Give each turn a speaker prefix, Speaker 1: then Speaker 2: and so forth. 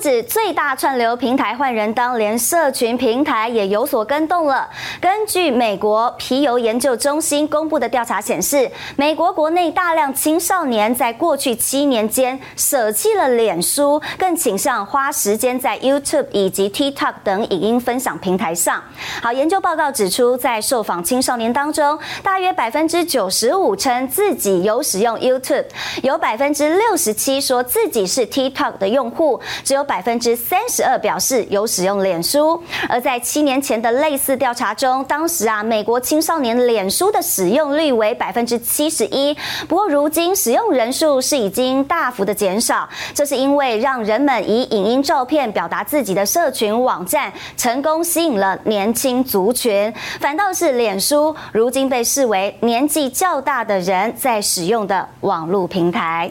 Speaker 1: 指最大串流平台换人当，连社群平台也有所跟动了。根据美国皮尤研究中心公布的调查显示，美国国内大量青少年在过去七年间舍弃了脸书，更倾向花时间在 YouTube 以及 TikTok 等影音分享平台上。好，研究报告指出，在受访青少年当中，大约百分之九十五称自己有使用 YouTube，有百分之六十七说自己是 TikTok 的用户，只。有百分之三十二表示有使用脸书，而在七年前的类似调查中，当时啊，美国青少年脸书的使用率为百分之七十一。不过，如今使用人数是已经大幅的减少，这是因为让人们以影音照片表达自己的社群网站成功吸引了年轻族群，反倒是脸书如今被视为年纪较大的人在使用的网络平台。